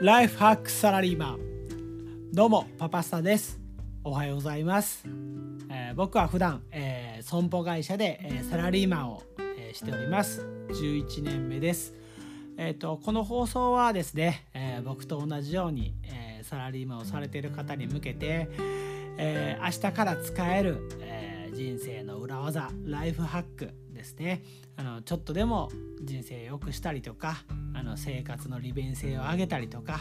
ライフハックサラリーマン。どうもパパスタです。おはようございます、えー、僕は普段、えー、損保会社で、えー、サラリーマンを、えー、しております。11年目です。えーと、この放送はですね、えー、僕と同じように、えー、サラリーマンをされている方に向けて、えー、明日から使える、え人生の裏技ライフハックですね。あのちょっとでも人生良くしたりとかあの生活の利便性を上げたりとか、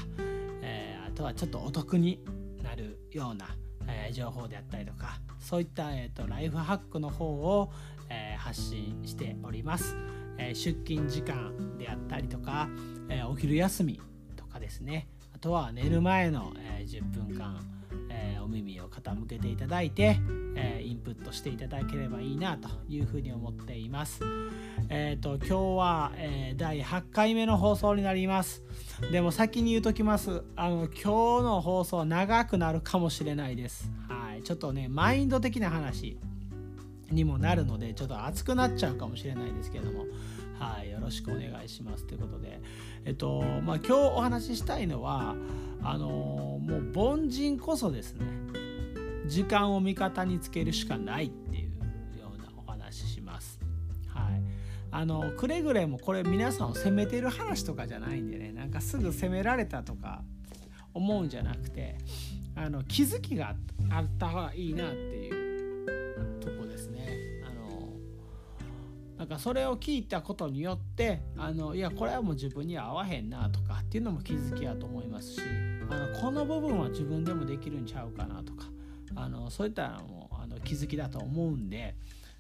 えー、あとはちょっとお得になるような、えー、情報であったりとかそういった、えーと、ライフハックの方を、えー、発信しております、え出勤時間であったりとか、えお昼休みとかですね。あとは寝る前の、え10分間、耳を傾けていただいて、えー、インプットしていただければいいなというふうに思っています。えっ、ー、と今日は、え第8回目の放送になります。でも先に言うときます。あの今日の放送長くなるかもしれないです。はい、ちょっとねマインド的な話にもなるのでちょっと熱くなっちゃうかもしれないですけども。はい、よろしくお願いしますということで、えっとまあ、今日お話ししたいのはあのもう凡人こそですね時間を味方につけるしかないっていうようなお話します。はい、あのくれぐれもこれ皆さんを責めてる話とかじゃないんでねなんかすぐ責められたとか思うんじゃなくてあの気づきがあった方がいいなっていうとこですね。あのなんかそれを聞いたことによってあのいやこれはもう自分には合わへんなとかっていうのも気づきやと思いますしあのこの部分は自分でもできるんちゃうかなとかあのそういったのもあの気づきだと思うんで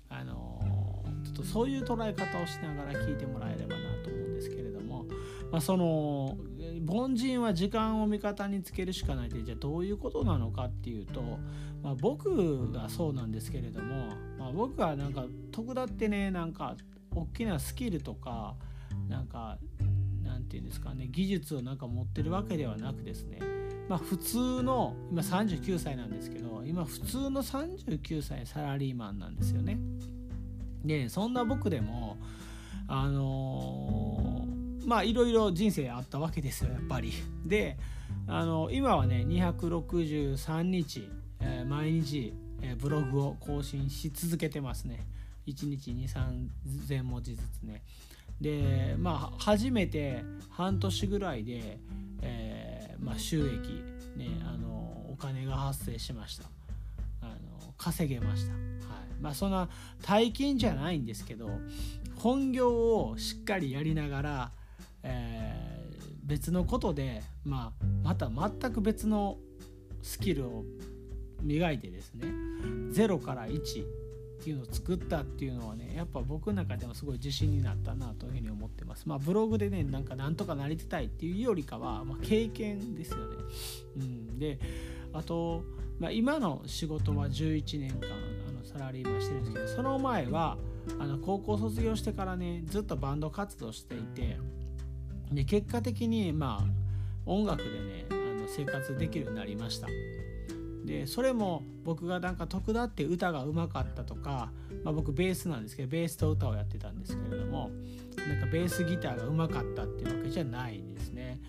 あのちょっとそういう捉え方をしながら聞いてもらえればなと思うんですけれども、まあ、その凡人は時間を味方につけるしかないってじゃあどういうことなのかっていうと、まあ、僕がそうなんですけれども、まあ、僕はなんか得だってねなんか大きなスキルとかなんかなんていうんですかね技術をなんか持ってるわけではなくですねまあ普通の今39歳なんですけど今普通の39歳サラリーマンなんですよね。でそんな僕でもあのー、まあいろいろ人生あったわけですよやっぱり。であの今はね263日、えー、毎日、え、ブログを更新し続けてますね。1日2,3000文字ずつね。でまあ初めて半年ぐらいで、まあ、収益、ね、あのお金が発生しました。あの稼げました。はいまあ、そんな大金じゃないんですけど本業をしっかりやりながら、えー、別のことで、まあ、また全く別のスキルを磨いてですね0から1っていうのを作ったっていうのはねやっぱ僕の中でもすごい自信になったなというふうに思ってます。まあブログでねなんかなんとかなりたいっていうよりかは、まあ、経験ですよね、うん、であと、まあ、今の仕事は11年間あのサラリーマンしてるんですけどその前はあの高校卒業してからねずっとバンド活動していてで結果的にまあ音楽でねあの生活できるようになりました。でそれも僕がなんか得だって歌がうまかったとか、まあ、僕ベースなんですけどベースと歌をやってたんですけれどもなんかベースギターがうまかったっていうわけじゃないですね。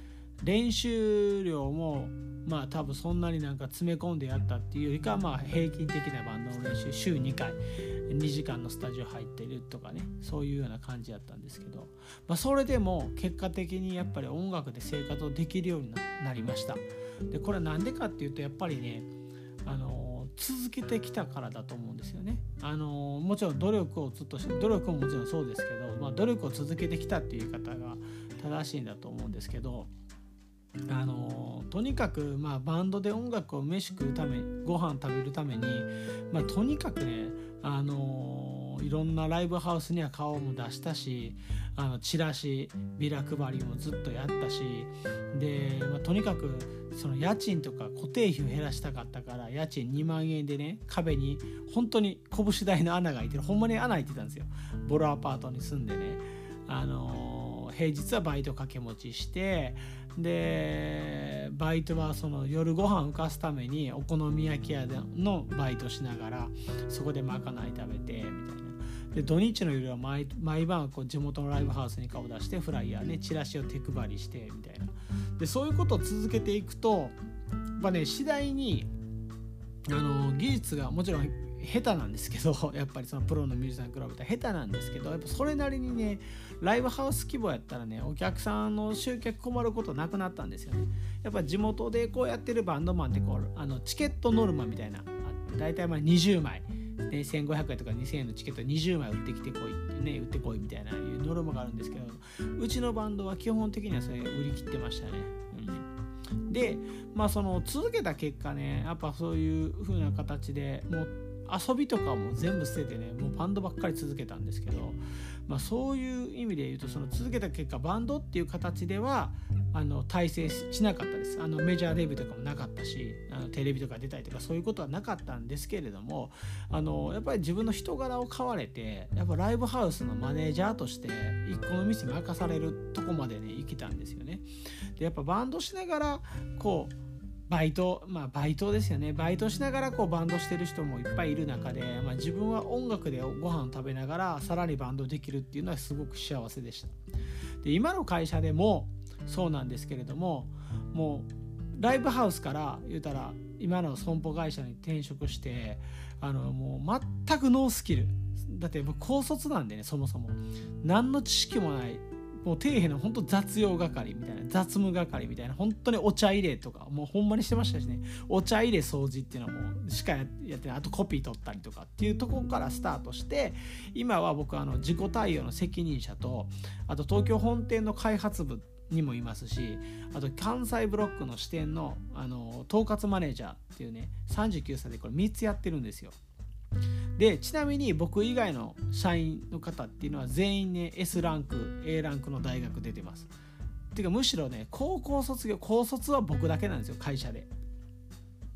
練習量もまあ多分そんなになんか詰め込んでやったっていうよりかまあ平均的なバンドの練習週2回2時間のスタジオ入ってるとかねそういうような感じやったんですけど、まあ、それでも結果的にやっぱり音楽で生活をできるようになりました。でこれは何でかっていうとやっぱりねあの続けてきたからだと思うんですよね。あのもちろん努力をずっとして努力ももちろんそうですけど、まあ、努力を続けてきたっていう言い方が正しいんだと思うんですけどあのとにかく、まあ、バンドで音楽を飯食うためご飯食べるために、まあ、とにかくねあのいろんなライブハウスには顔も出したしあのチラシビラ配りもずっとやったしで、まあ、とにかくその家賃とか固定費を減らしたかったから家賃2万円でね壁に本当に拳大の穴が開いてる。ほんまに穴開いてたんですよ。ボロアパートに住んでね。あの平日はバイト掛け持ちしてでバイトはその夜ご飯浮かすためにお好み焼き屋のバイトしながらそこでまかない食べてみたいな。で土日の夜は毎毎晩こう地元のライブハウスに顔出してフライヤーねチラシを手配りしてみたいな。でそういうことを続けていくとやっぱね次第にあの技術がもちろん下手なんですけど やっぱりそのプロのミュージシャンに比べたら下手なんですけどやっぱそれなりにねライブハウス規模やったらねお客さんの集客困ることなくなったんですよね。やっぱ地元でこうやってるバンドマンってこうあのチケットノルマみたいなあって大体まあ20枚ね、1500円とか2000円のチケット20枚売ってきてこいってね売ってこいみたいないうノルマがあるんですけどうちのバンドは基本的にはそれ売り切ってましたね、うん、でまあその続けた結果ねやっぱそういう風な形でもう遊びとかも全部捨ててねもうバンドばっかり続けたんですけど、まあ、そういう意味で言うとその続けた結果バンドっていう形ではあの体制しなかったですあのメジャーデビューとかもなかったしあのテレビとか出たりとかそういうことはなかったんですけれどもあのやっぱり自分の人柄を買われてやっぱライブハウスのマネージャーとして一個の店任されるとこまでね行けたんですよね。でやっぱバンドしながらこうバイトまあバイトですよね。バイトしながらこうバンドしてる人もいっぱいいる中で、まあ、自分は音楽でご飯を食べながらさらにバンドできるっていうのはすごく幸せでした。で今の会社でもそうなんですけれどももうライブハウスから言うたら今の損保会社に転職してあのもう全くノースキル。だってもう高卒なんでねそもそも。何の知識もないもう底辺の本当雑用係みたいな雑務係みたいな本当にお茶入れとかもうほんまにしてましたしねお茶入れ掃除っていうのもしかやってないあとコピー取ったりとかっていうとこからスタートして今は僕あの自己対応の責任者とあと東京本店の開発部にもいますしあと関西ブロックの支店のあの統括マネージャーっていうね39歳でこれ3つやってるんですよ。でちなみに僕以外の社員の方っていうのは全員ね S ランク A ランクの大学出てます。ていうかむしろね高校卒業高卒は僕だけなんですよ会社で。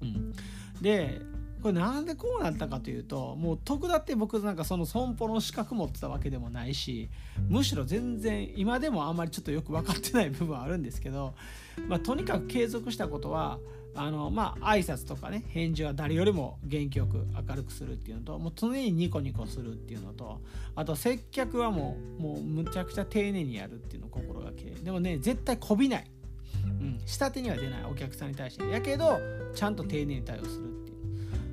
うん。でこれなんでこうなったかというともう得だって僕なんかその損保の資格持ってたわけでもないしむしろ全然今でもあんまりちょっとよく分かってない部分はあるんですけど、まあ、とにかく継続したことはあのまあ挨拶とかね返事は誰よりも元気よく明るくするっていうのともう常にニコニコするっていうのとあと接客はもうもうむちゃくちゃ丁寧にやるっていうのを心がけでもね絶対こびない、うん、下手には出ないお客さんに対して。やけどちゃんと丁寧に対応するってい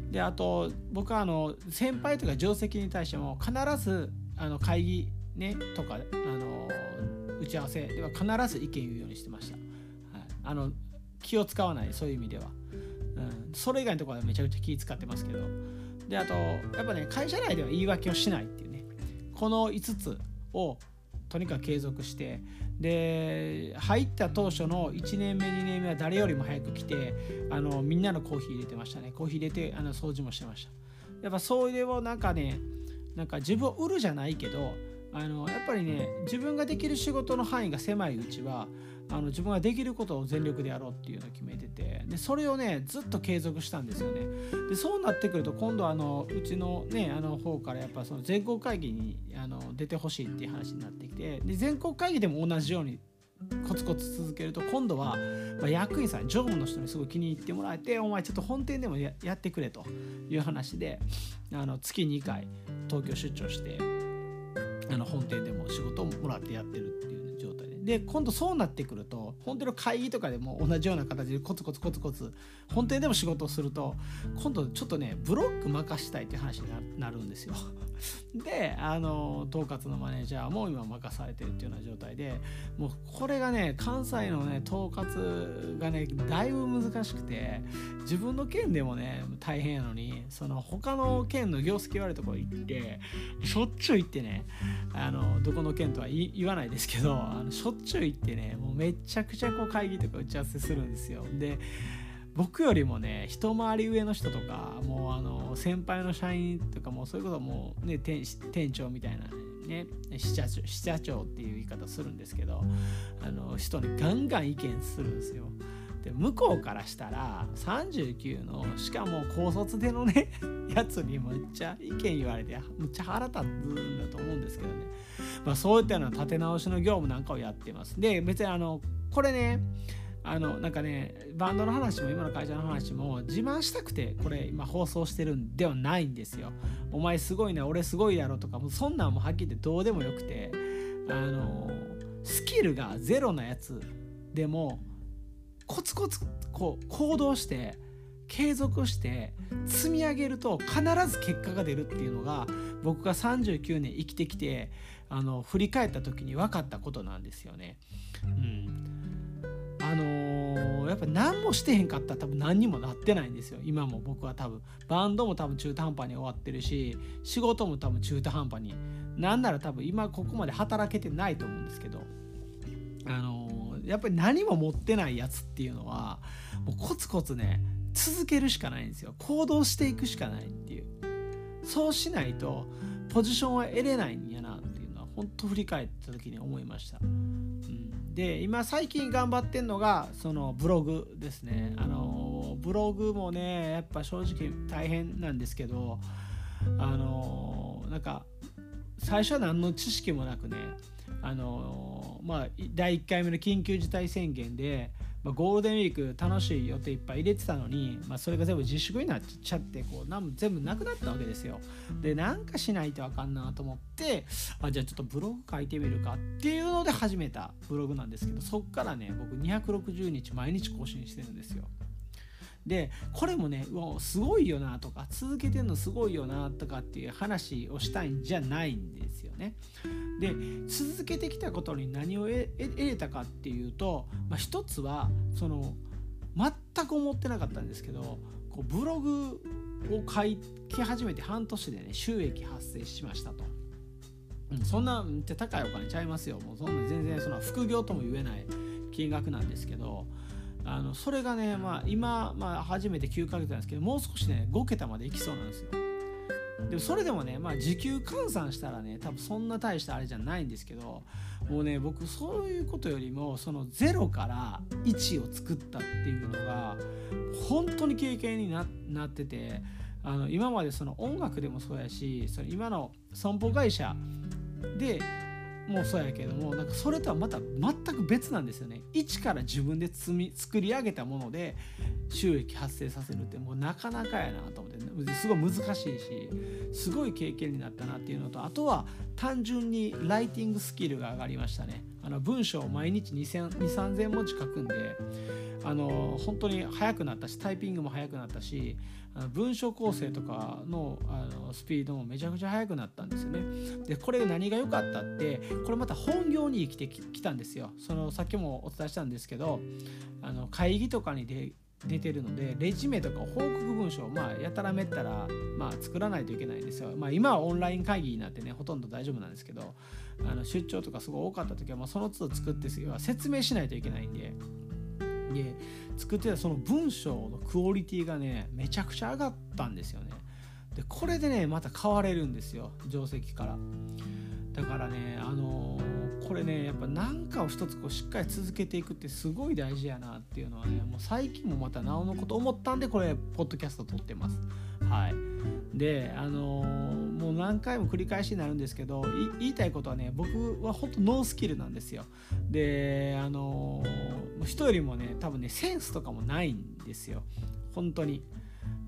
う。であと僕はあの先輩とか定石に対しても必ずあの会議ねとかあの打ち合わせでは必ず意見言うようにしてました、はい、あの気を使わないそういう意味では、うん、それ以外のところはめちゃくちゃ気使ってますけど。であとやっぱね会社内では言い訳をしないっていうね。この5つをとにかく継続して。で入った当初の1年目2年目は誰よりも早く来てあのみんなのコーヒー入れてましたね。コーヒー入れてあの掃除もしてました。やっぱそういうをなんかねなんか自分を売るじゃないけどあのやっぱりね自分ができる仕事の範囲が狭いうちはあの自分ができることを全力でやろうっていうのを決めててでそれをねずっと継続したんですよね。でそうなってくると今度あのうちのねあの方からやっぱその全国会議にあの出てほしいっていう話になってきてで全国会議でも同じようにコツコツ続けると今度は、ま、役員さん常務の人にすごい気に入ってもらえてお前ちょっと本店でもやってくれという話であの月2回東京出張してあの本店でも仕事をもらってやってるってで今度そうなってくると本当の会議とかでも同じような形でコツコツコツコツ本店でも仕事をすると今度ちょっとねブロック任したいって話になるんですよ。であの統括のマネージャーも今任されてるっていうような状態でもうこれがね関西のね統括がねだいぶ難しくて自分の県でもね大変やのにその他の県の業績悪いところ行ってしょっちゅう行ってねあのどこの県とは言わないですけどあのしょっちゅう行ってねもうめちゃくちゃこう会議とか打ち合わせするんですよ。で僕よりもね一回り上の人とかもうあの先輩の社員とかもうそういうこともうね店長みたいなね支社長支社長っていう言い方するんですけどあの人にガンガン意見するんですよ。で向こうからしたら39のしかも高卒でのね やつにむっちゃ意見言われてむっちゃ腹立つんだと思うんですけどね、まあ、そういったような立て直しの業務なんかをやってますで別にあのこれねあのなんかねバンドの話も今の会社の話も自慢したくてこれ今放送してるんではないんですよ。お前すごいな俺すごいやろとかもうそんなんもはっきり言ってどうでもよくてあのスキルがゼロなやつでもコツコツこう行動して継続して積み上げると必ず結果が出るっていうのが僕が39年生きてきてあの振り返った時に分かったことなんですよね。うんあのー、やっぱ何もしてへんかったら多分何にもなってないんですよ。今も僕は多分。バンドも多分中途半端に終わってるし仕事も多分中途半端に。なんなら多分今ここまで働けてないと思うんですけど。あのー、やっぱり何も持ってないやつっていうのはもうコツコツね続けるしかないんですよ。行動していくしかないっていう。そうしないとポジションは得れないんやなっていうのは本当振り返った時に思いました、うん、で今最近頑張ってんのがそのブログですね。あのブログもねやっぱ正直大変なんですけどあのなんか最初は何の知識もなくねあのまあ第1回目の緊急事態宣言でまあ、ゴールデンウィーク楽しい予定いっぱい入れてたのに、まあ、それが全部自粛になっちゃってこうなん全部なくなったわけですよ。でなんかしないとあかんなと思ってあじゃあちょっとブログ書いてみるかっていうので始めたブログなんですけどそっからね僕260日毎日更新してるんですよ。でこれもねうすごいよなとか続けてるのすごいよなとかっていう話をしたいんじゃないんですよね。で続けてきたことに何を得れたかっていうと、まあ、一つはその全く思ってなかったんですけどこうブログを書き始めて半年でね収益発生しましたと。うん、そんなって高いお金ちゃいますよ。もうそんな全然その副業とも言えない金額なんですけどあのそれがね、まあ、今、まあ、初めて9ヶ月なんですけどもう少しね5桁までいきそうなんですよ。でもそれでもね、まあ、時給換算したらね多分そんな大したあれじゃないんですけどもうね僕そういうことよりもその0から1を作ったっていうのが本当に経験になっててあの今までその音楽でもそうやしその今の損保会社でもそうやけどもなんかそれとはまた全く別なんですよね。一から自分で積み作り上げたもので収益発生させるってもうなかなかやなと思って。すごい難しいしすごい経験になったなっていうのとあとは単純にライティングスキルが上がりましたね。あの文章を毎日23000文字書くんであの本当に速くなったしタイピングも速くなったし文章構成とかのあのスピードもめちゃくちゃ速くなったんですよね。でこれ何が良かったってこれまた本業に生きてきたんですよ。そのさっきもお伝えしたんですけどあの会議とかに出出てるのでレジュメとか報告文書をまあやたらめったらまあ作らないといけないんですよ。まあ今はオンライン会議になってねほとんど大丈夫なんですけどあの出張とかすごい多かった時はまあその都度作って説明しないといけないんで。で作ってたその文章のクオリティがねめちゃくちゃ上がったんですよね。でこれでねまた変われるんですよ定石から。だからねあのー、これねやっぱ何かを一つこうしっかり続けていくってすごい大事やなっていうのはねもう最近もまたなおのこと思ったんでこれポッドキャスト撮ってます。はい。であのー、もう何回も繰り返しになるんですけど言いたいことはね僕は本当ノースキルなんですよ。であのー、人よりもね多分ねセンスとかもないんですよ。本当に。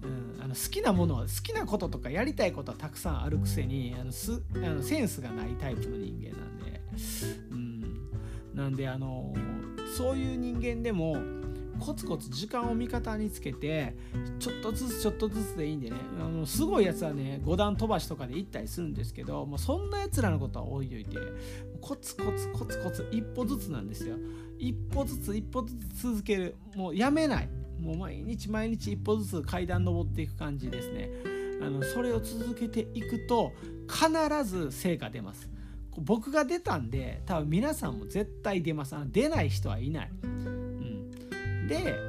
うん、あの好きなものは好きなこととかやりたいことはたくさんあるくせにあのすあのセンスがないタイプの人間なんで、うん、なんであのそういう人間でもコツコツ時間を味方につけてちょっとずつちょっとずつでいいんでね。あのすごいやつはね5段飛ばしとかで行ったりするんですけどもうそんなやつらのことは置いといてコツコツコツコツ一歩ずつなんですよ。一歩ずつ一歩ずつ続ける。もうやめない。もう毎日毎日一歩ずつ階段登っていく感じですね。あのそれを続けていくと必ず成果出ます。僕が出たんで多分皆さんも絶対出ます。あの出ない人はいない、うん、で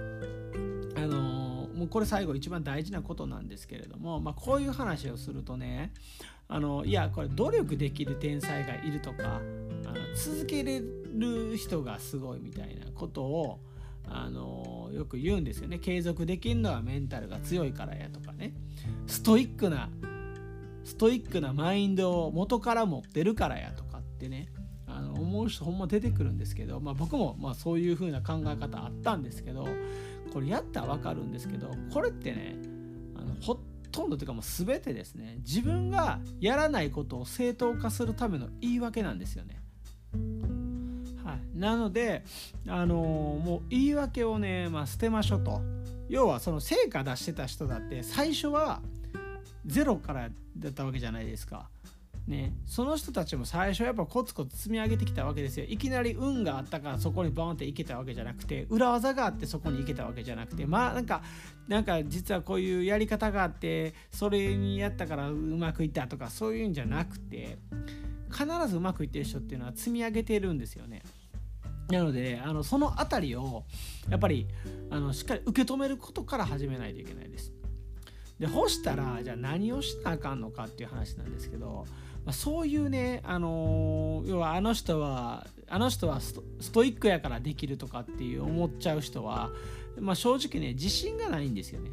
あの、もうこれ最後一番大事なことなんですけれども、まあ、こういう話をするとねあのいやこれ努力できる天才がいるとかあの続けれる人がすごいみたいなことをあのよく言うんですよね。継続できるのはメンタルが強いからやとかね。ストイックなストイックなマインドを元から持ってるからやとかってね。思う人ほんま出てくるんですけど、まあ、僕もまあそういう風な考え方あったんですけどこれやったら分かるんですけどこれってねあのほとんどというかもう全てですね自分がやらないことを正当化するための言い訳なんですよね。はい、なので、あのー、もう言い訳をね、まあ、捨てましょうと。要はその成果出してた人だって最初はゼロからだったわけじゃないですか。ね、その人たちも最初やっぱコツコツ積み上げてきたわけですよいきなり運があったからそこにバーンっていけたわけじゃなくて裏技があってそこに行けたわけじゃなくてまあなんかなんか実はこういうやり方があってそれにやったからうまくいったとかそういうんじゃなくて必ずうまくいってる人っていうのは積み上げてるんですよね。なのであのその辺りをやっぱりあのしっかり受け止めることから始めないといけないです。で干したらじゃあ何をしなあかんのかっていう話なんですけどまあ、そういうね、あのー、要はあの人はあの人はストイックやからできるとかっていう思っちゃう人は、まあ、正直ね自信がないんですよね。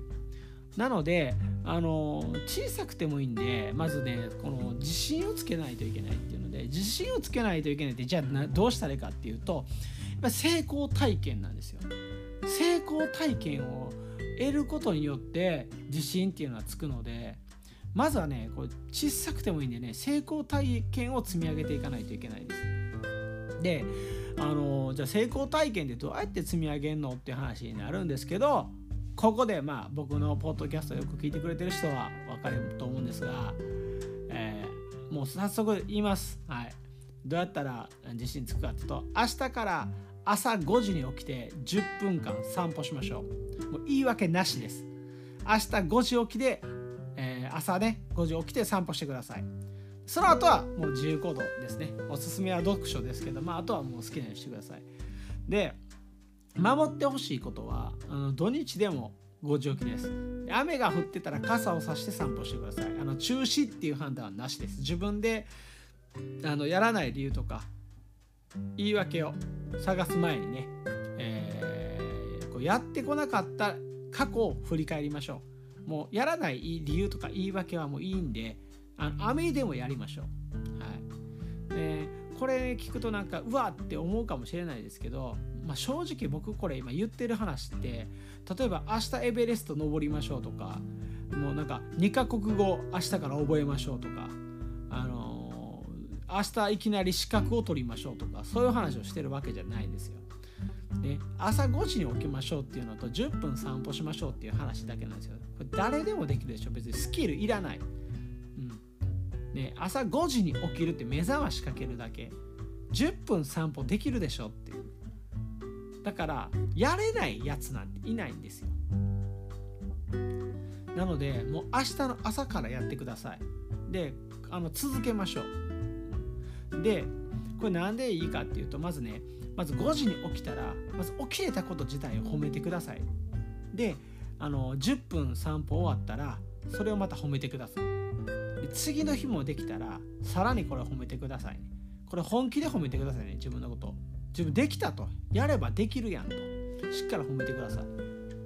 なので、あのー、小さくてもいいんでまずねこの自信をつけないといけないっていうので自信をつけないといけないってじゃあどうしたらいいかっていうと成功体験なんですよ。成功体験を得ることによって自信っていうのはつくのでまずはねこれ小さくてもいいんでね成功体験を積み上げていかないといけないです。であのじゃあ成功体験でどうやって積み上げるのっていう話になるんですけどここでまあ僕のポッドキャストよく聞いてくれてる人は分かると思うんですが、えー、もう早速言います。はい、どうやったら自信つくかっていうと明日から朝5時に起きて10分間散歩しましょう。もう言い訳なしです。明日5時起きで朝ね5時起きて散歩してください。その後はもう自由行動ですね。おすすめは読書ですけど、まあ、あとはもう好きなようにしてください。で守ってほしいことはあの土日でも5時起きです。雨が降ってたら傘をさして散歩してください。あの中止っていう判断はなしです。自分であのやらない理由とか言い訳を探す前にね、えー、こうやってこなかった過去を振り返りましょう。もうやらない理由とか言い訳はもういいんであの雨でもやりましょう。はいでこれ聞くとなんかうわって思うかもしれないですけど、まあ、正直僕これ今言ってる話って例えば明日エベレスト登りましょうとかもうなんか2カ国語明日から覚えましょうとかあのー、明日いきなり資格を取りましょうとかそういう話をしてるわけじゃないんですよ。ね、朝5時に起きましょうっていうのと10分散歩しましょうっていう話だけなんですよ。これ誰でもできるでしょ。別にスキルいらない。うん。ね、朝5時に起きるって目覚ましかけるだけ。10分散歩できるでしょっていう。だからやれないやつなんていないんですよ。なのでもう明日の朝からやってください。であの続けましょう。でこれなんでいいかっていうとまずねまず5時に起きたらまず起きれたこと自体を褒めてください。であの10分散歩終わったらそれをまた褒めてください。で次の日もできたらさらにこれ褒めてください。ねこれ本気で褒めてくださいね自分のこと。自分できたと。やればできるやんと。しっかり褒めてください。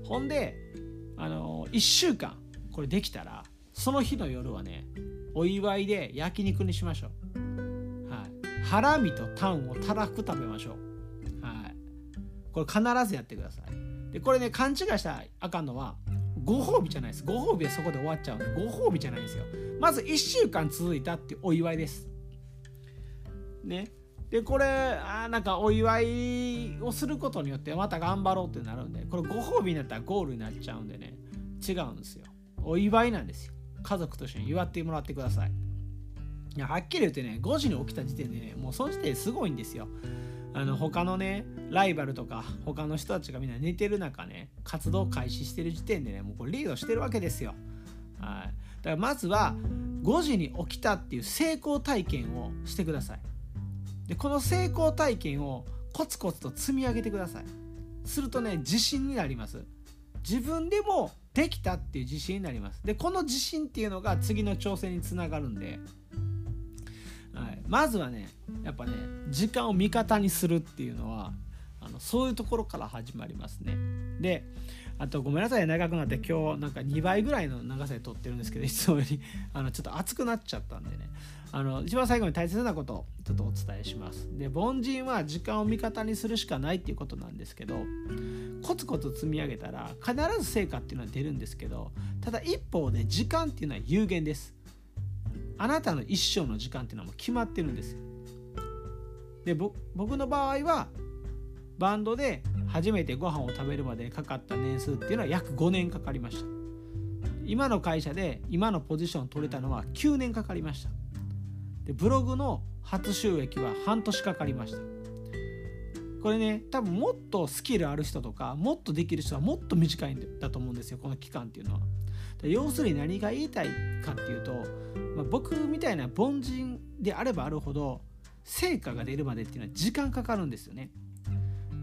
ほんであの1週間これできたらその日の夜はねお祝いで焼肉にしましょう、はい、ハラミとタンをたらふく食べましょう。これ必ずやってください。でこれね勘違いしたらあかんのはご褒美じゃないです。ご褒美はそこで終わっちゃうんでご褒美じゃないですよ。まず1週間続いたってお祝いです。ね。でこれあなんかお祝いをすることによってまた頑張ろうってなるんでこれご褒美になったらゴールになっちゃうんでね違うんですよ。お祝いなんですよ。家族と一緒に祝ってもらってください。いやはっきり言ってね5時に起きた時点でねもうその時点ですごいんですよ。あの他のねライバルとか他の人たちがみんな寝てる中ね活動開始してる時点でねもうこれリードしてるわけですよ。はい、だからまずは5時に起きたっていう成功体験をしてください。でこの成功体験をコツコツと積み上げてください。するとね自信になります。自分でもできたっていう自信になります。でこの自信っていうのが次の挑戦につながるんではい、まずはねやっぱね時間を味方にするっていうのはあのそういうところから始まりますね。であとごめんなさい長くなって今日なんか2倍ぐらいの長さで撮ってるんですけどいつもよりあのちょっと熱くなっちゃったんでね。あの一番最後に大切なことをちょっとお伝えします。で凡人は時間を味方にするしかないっていうことなんですけどコツコツ積み上げたら必ず成果っていうのは出るんですけどただ一方で時間っていうのは有限です。あなたの一生の時間っていうのはもう決まってるんです。で僕の場合はバンドで初めてご飯を食べるまでかかった年数っていうのは約5年かかりました。今の会社で今のポジション取れたのは9年かかりました。でブログの初収益は半年かかりました。これね多分もっとスキルある人とかもっとできる人はもっと短いんだと思うんですよこの期間っていうのは。要するに何が言いたいかっていうと、まあ、僕みたいな凡人であればあるほど成果が出るまでっていうのは時間かかるんですよね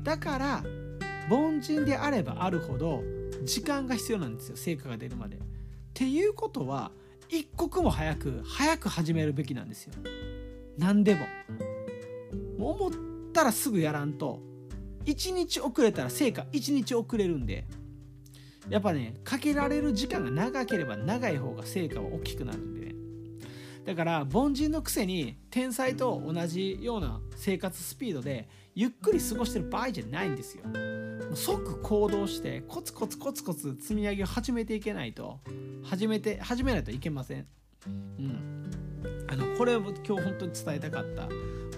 だから凡人であればあるほど時間が必要なんですよ成果が出るまで。っていうことは一刻も早く早く始めるべきなんですよ。何でも。思ったらすぐやらんと1日遅れたら成果1日遅れるんでやっぱねかけられる時間が長ければ長い方が成果は大きくなるんでねだから凡人のくせに天才と同じような生活スピードでゆっくり過ごしてる場合じゃないんですよ。即行動してコツコツコツコツ積み上げを始めていけないと始めて始めないといけません。うん、あのこれを今日本当に伝えたかった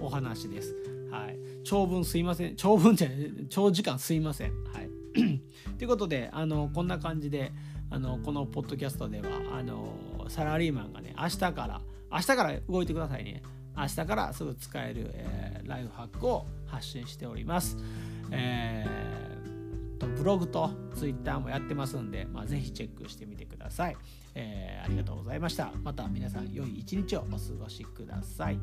お話です。はい、長文すいません長文じゃ長時間すいません。はい、ということであのこんな感じであのこのポッドキャストではあのサラリーマンがね明日から明日から動いてくださいね。明日からすぐ使える、えー、ライフハックを発信しております。えー、とブログとツイッターもやってますんで、まあ、ぜひチェックしてみてください、えー、ありがとうございました。また皆さん良い一日をお過ごしください。